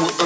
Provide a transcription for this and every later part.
weed,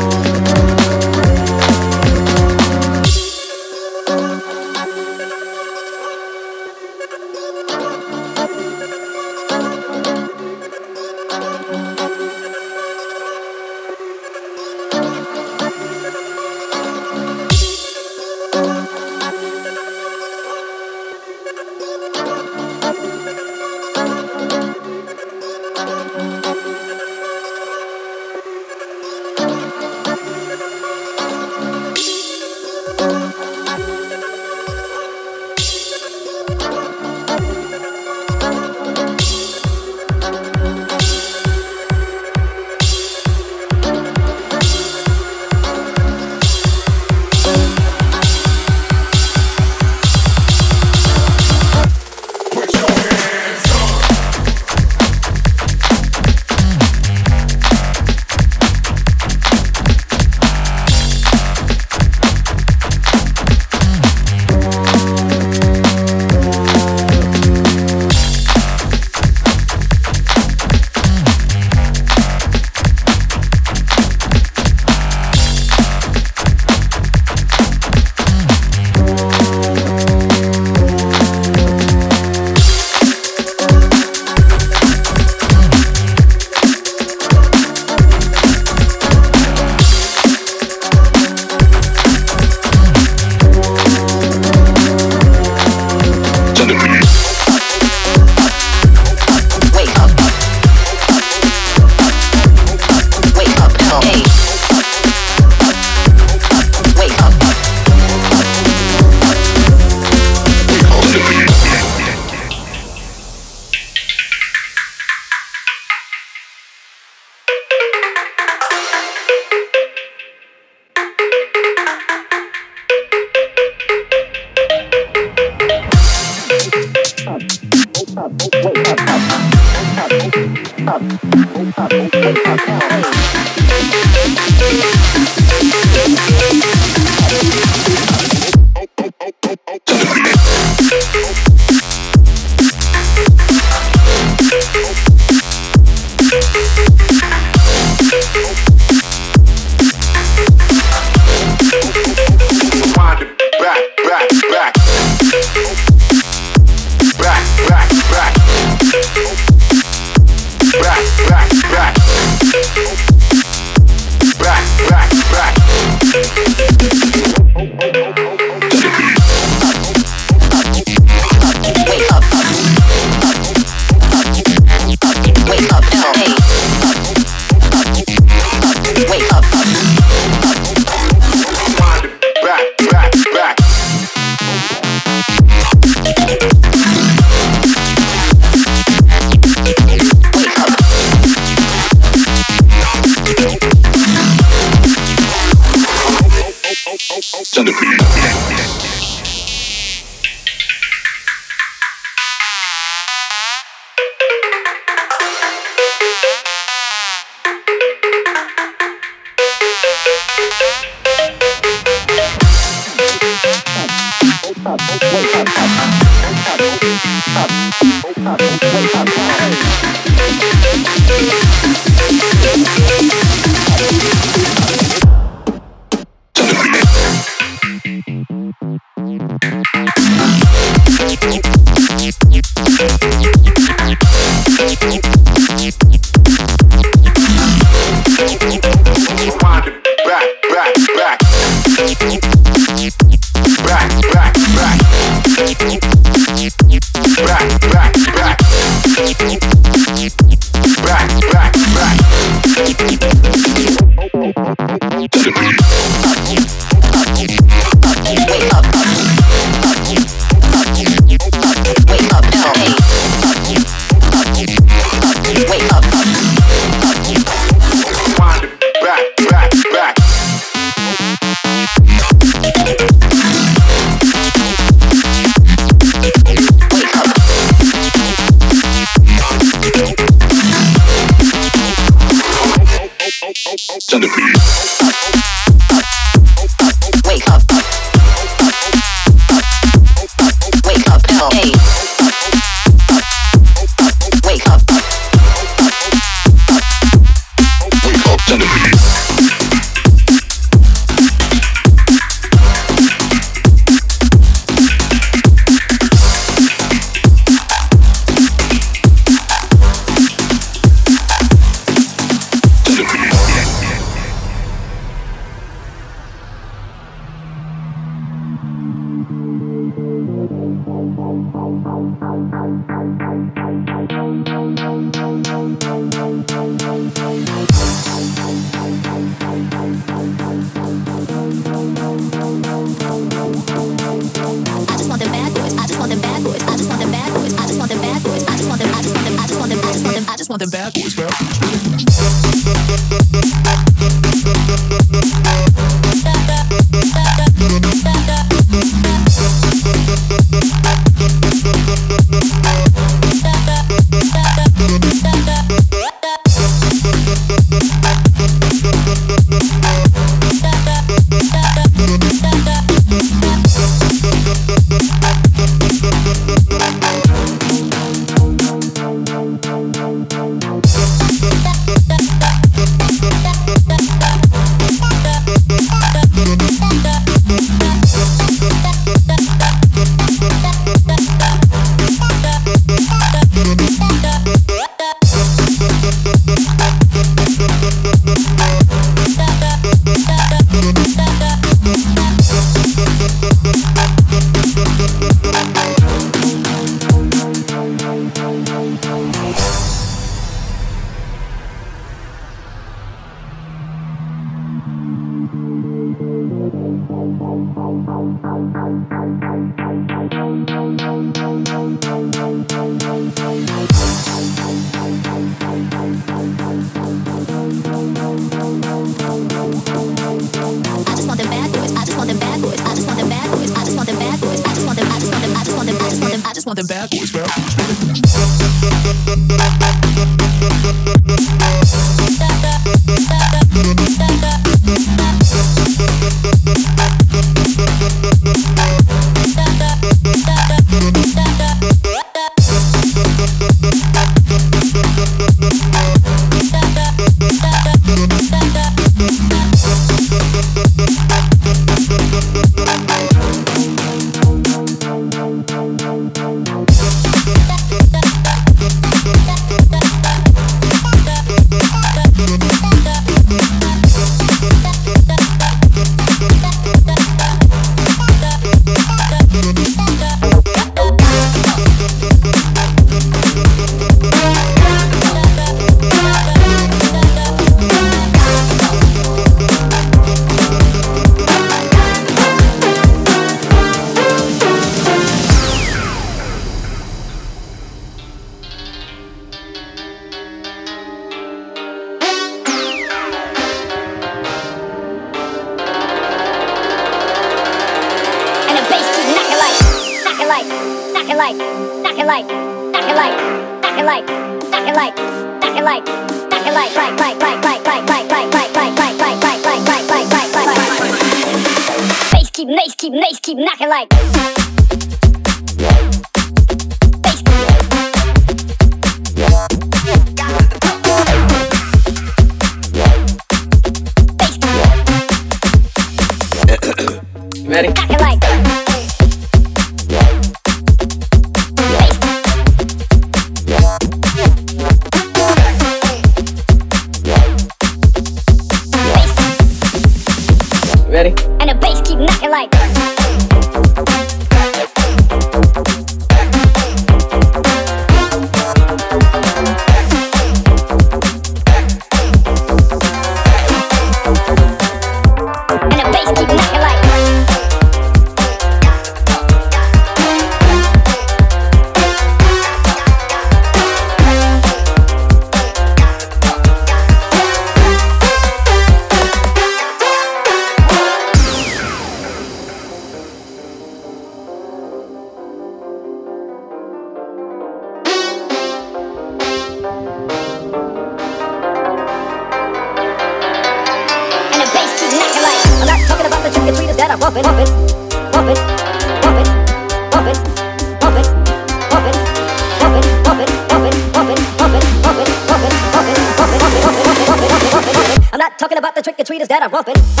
What.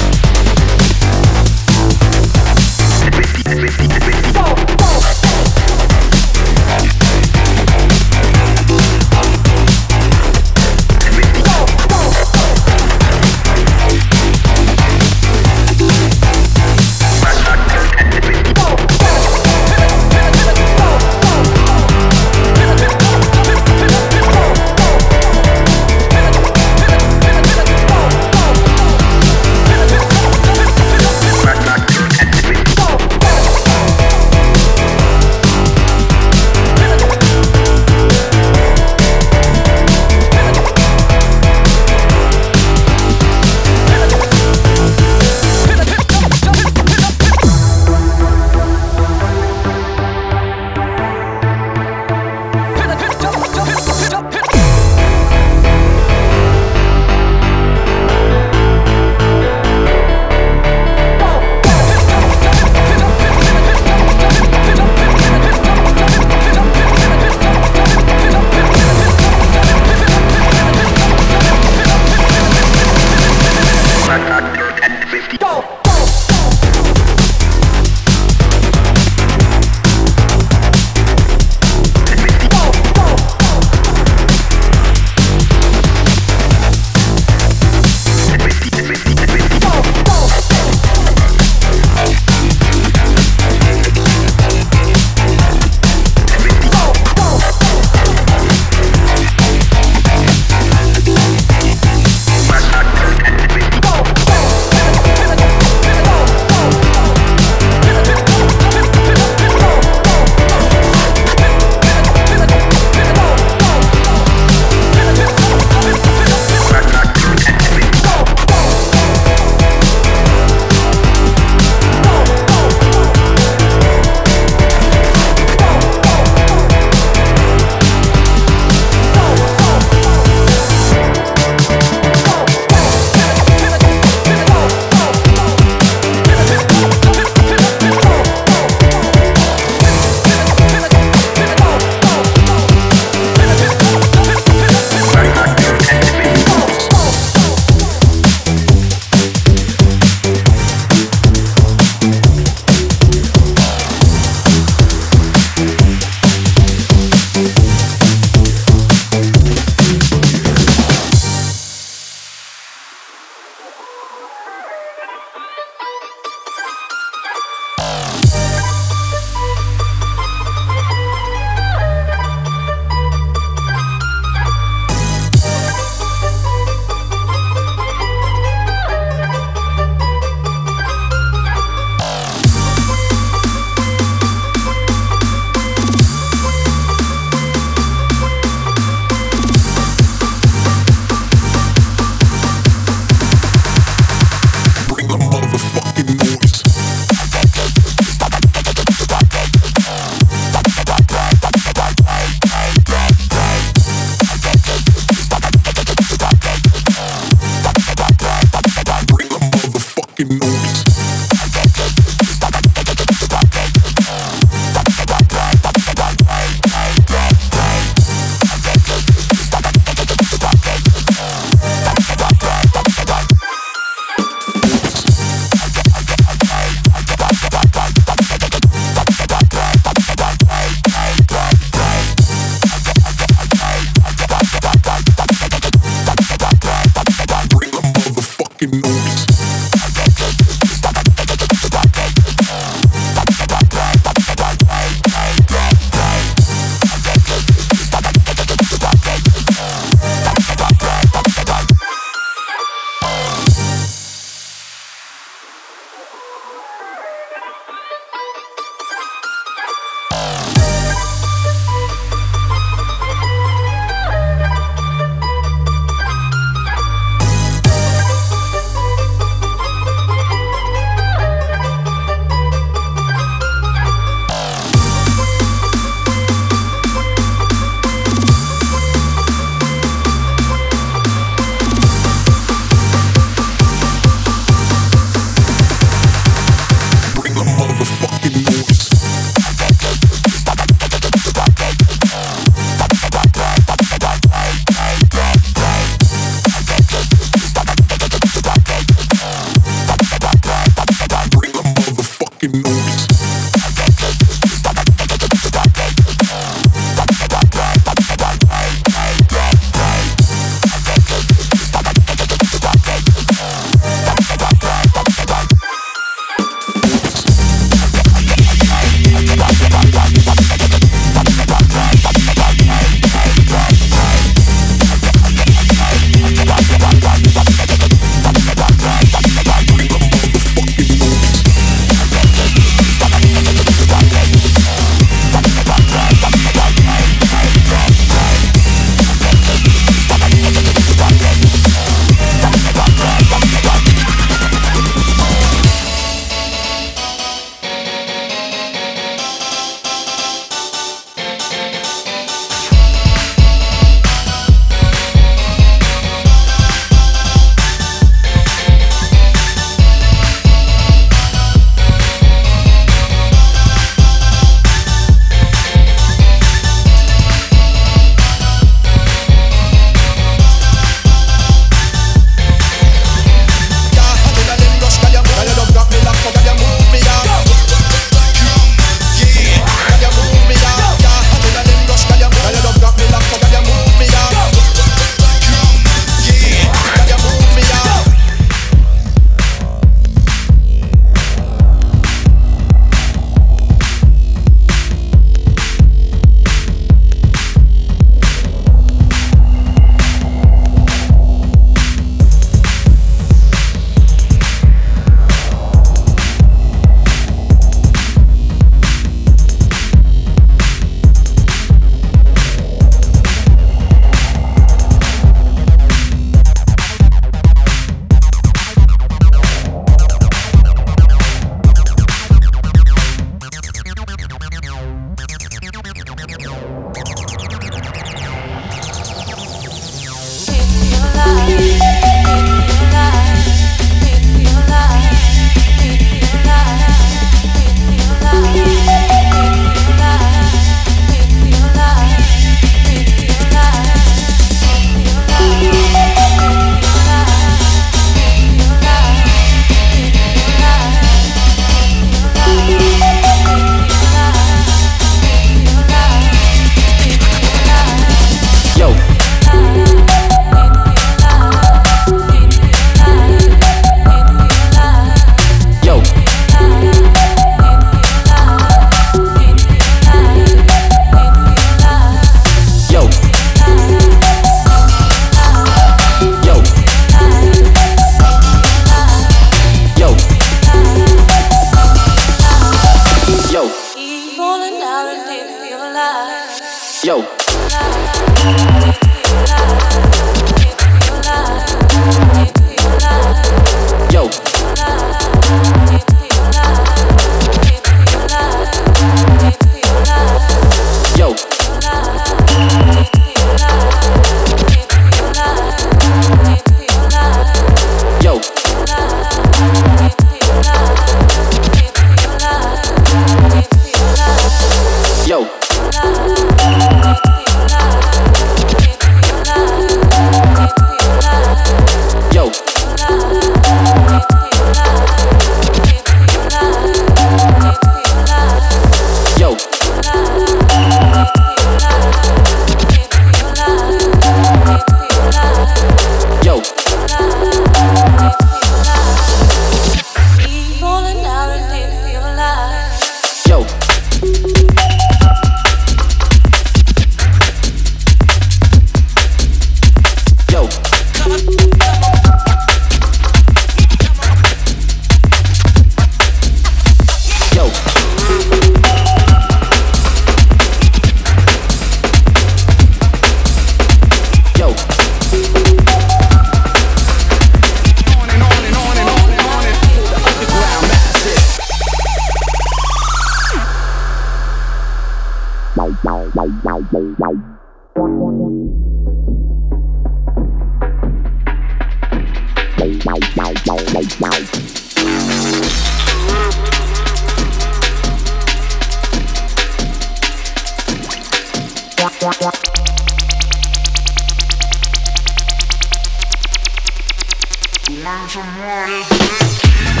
Want some water?